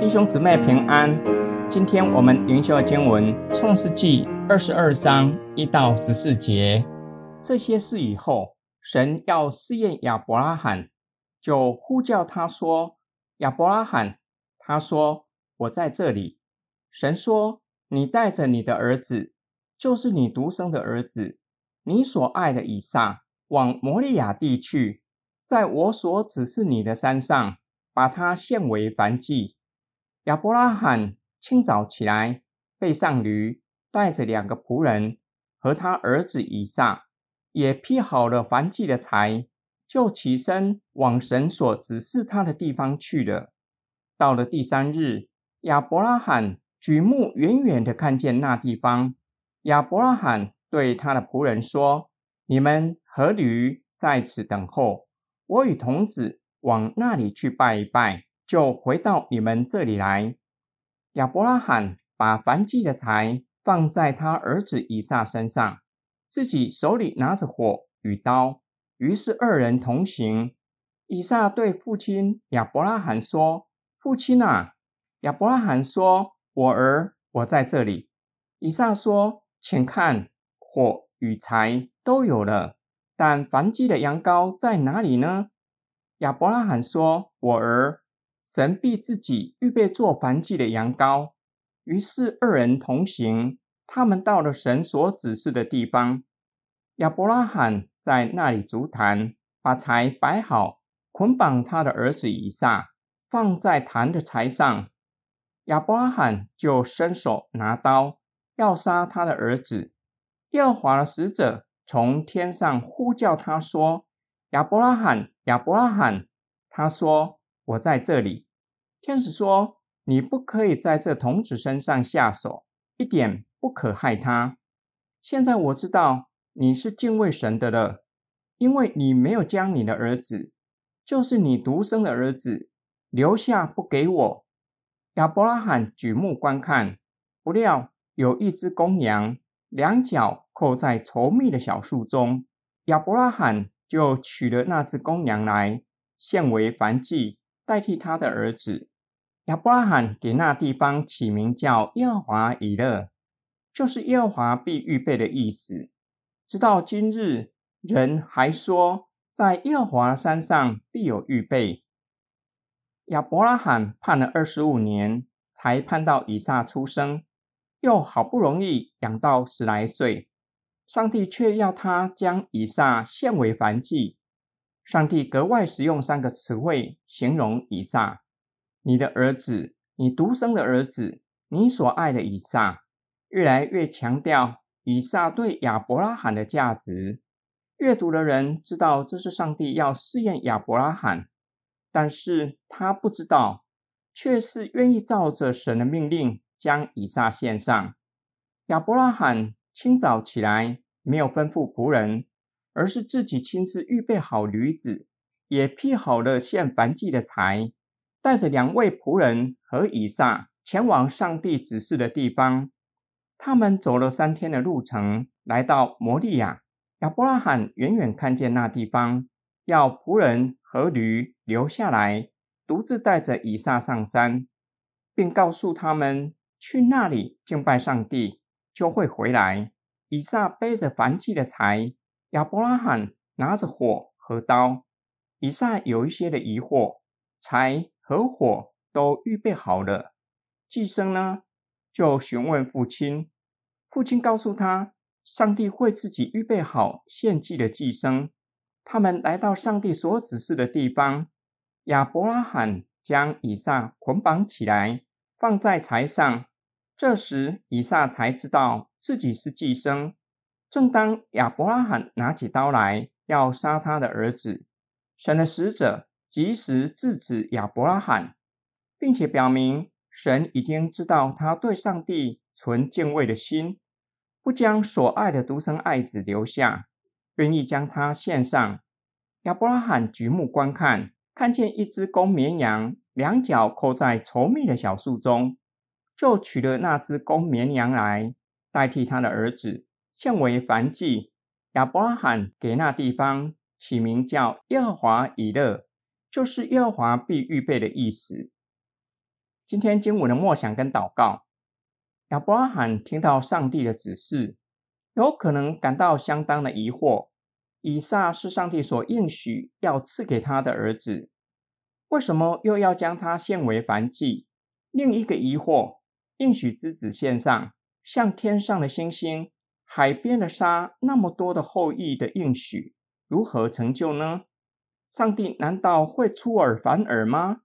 弟兄姊妹平安，今天我们灵修的经文《创世纪》二十二章一到十四节。这些事以后，神要试验亚伯拉罕，就呼叫他说：“亚伯拉罕。”他说：“我在这里。”神说：“你带着你的儿子，就是你独生的儿子，你所爱的以撒，往摩利亚地去，在我所指示你的山上，把他献为燔祭。”亚伯拉罕清早起来，背上驴，带着两个仆人和他儿子以撒，也劈好了燔祭的柴，就起身往神所指示他的地方去了。到了第三日，亚伯拉罕举目远远的看见那地方。亚伯拉罕对他的仆人说：“你们和驴在此等候，我与童子往那里去拜一拜。”就回到你们这里来。亚伯拉罕把燔祭的柴放在他儿子以撒身上，自己手里拿着火与刀。于是二人同行。以撒对父亲亚伯拉罕说：“父亲啊！”亚伯拉罕说：“我儿，我在这里。”以撒说：“请看，火与柴都有了，但燔祭的羊羔在哪里呢？”亚伯拉罕说：“我儿。”神必自己预备做燔祭的羊羔。于是二人同行，他们到了神所指示的地方。亚伯拉罕在那里足坛，把柴摆好，捆绑他的儿子以撒，放在坛的柴上。亚伯拉罕就伸手拿刀，要杀他的儿子。耶和华的使者从天上呼叫他说：“亚伯拉罕，亚伯拉罕。”他说。我在这里。天使说：“你不可以在这童子身上下手，一点不可害他。现在我知道你是敬畏神的了，因为你没有将你的儿子，就是你独生的儿子，留下不给我。”亚伯拉罕举目观看，不料有一只公羊，两脚扣在稠密的小树中。亚伯拉罕就取了那只公羊来，献为燔祭。代替他的儿子亚伯拉罕给那地方起名叫耶和华以勒，就是耶和华必预备的意思。直到今日，人还说在耶和华山上必有预备。亚伯拉罕盼了二十五年，才盼到以撒出生，又好不容易养到十来岁，上帝却要他将以撒献为燔祭。上帝格外使用三个词汇形容以撒：你的儿子，你独生的儿子，你所爱的以撒。越来越强调以撒对亚伯拉罕的价值。阅读的人知道这是上帝要试验亚伯拉罕，但是他不知道，却是愿意照着神的命令将以撒献上。亚伯拉罕清早起来，没有吩咐仆人。而是自己亲自预备好驴子，也劈好了献燔祭的柴，带着两位仆人和以撒前往上帝指示的地方。他们走了三天的路程，来到摩利亚。亚伯拉罕远远看见那地方，要仆人和驴留下来，独自带着以撒上山，并告诉他们去那里敬拜上帝，就会回来。以撒背着燔祭的柴。亚伯拉罕拿着火和刀，以撒有一些的疑惑，柴和火都预备好了，寄生呢？就询问父亲，父亲告诉他，上帝会自己预备好献祭的寄生。他们来到上帝所指示的地方，亚伯拉罕将以撒捆绑起来，放在柴上。这时，以撒才知道自己是寄生。正当亚伯拉罕拿起刀来要杀他的儿子，神的使者及时制止亚伯拉罕，并且表明神已经知道他对上帝存敬畏的心，不将所爱的独生爱子留下，愿意将他献上。亚伯拉罕举目观看，看见一只公绵羊，两脚扣在稠密的小树中，就取了那只公绵羊来代替他的儿子。献为燔祭，亚伯拉罕给那地方起名叫耶和华以勒，就是耶和华必预备的意思。今天经文的默想跟祷告，亚伯拉罕听到上帝的指示，有可能感到相当的疑惑。以撒是上帝所应许要赐给他的儿子，为什么又要将他献为燔祭？另一个疑惑：应许之子献上，像天上的星星、海边的沙那么多的后裔的应许，如何成就呢？上帝难道会出尔反尔吗？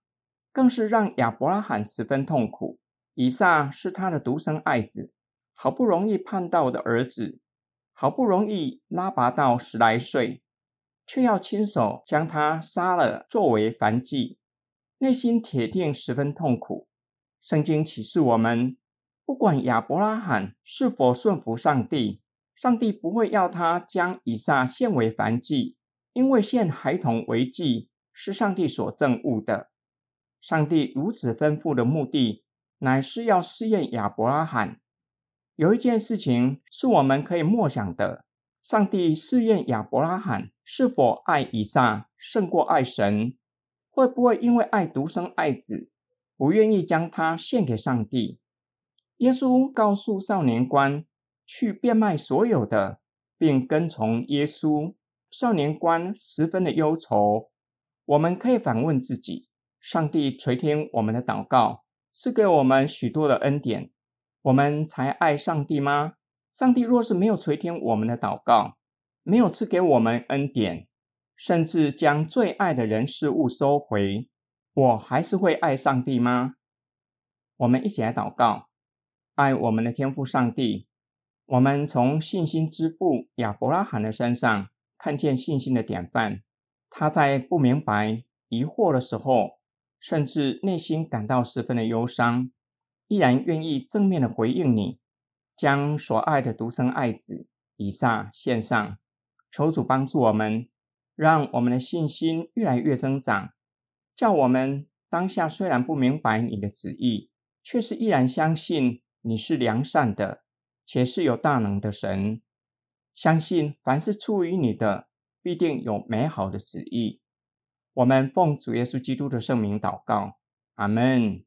更是让亚伯拉罕十分痛苦。以撒是他的独生爱子，好不容易盼到的儿子，好不容易拉拔到十来岁，却要亲手将他杀了作为燔祭，内心铁定十分痛苦。圣经启示我们，不管亚伯拉罕是否顺服上帝，上帝不会要他将以撒献为燔祭，因为献孩童为祭是上帝所憎恶的。上帝如此吩咐的目的，乃是要试验亚伯拉罕。有一件事情是我们可以默想的：上帝试验亚伯拉罕是否爱以撒胜过爱神，会不会因为爱独生爱子，不愿意将他献给上帝？耶稣告诉少年官去变卖所有的，并跟从耶稣。少年官十分的忧愁。我们可以反问自己。上帝垂听我们的祷告，赐给我们许多的恩典，我们才爱上帝吗？上帝若是没有垂听我们的祷告，没有赐给我们恩典，甚至将最爱的人事物收回，我还是会爱上帝吗？我们一起来祷告，爱我们的天父上帝。我们从信心之父亚伯拉罕的身上看见信心的典范，他在不明白、疑惑的时候。甚至内心感到十分的忧伤，依然愿意正面的回应你，将所爱的独生爱子以撒献上。求主帮助我们，让我们的信心越来越增长，叫我们当下虽然不明白你的旨意，却是依然相信你是良善的，且是有大能的神。相信凡是出于你的，必定有美好的旨意。我们奉主耶稣基督的圣名祷告，阿门。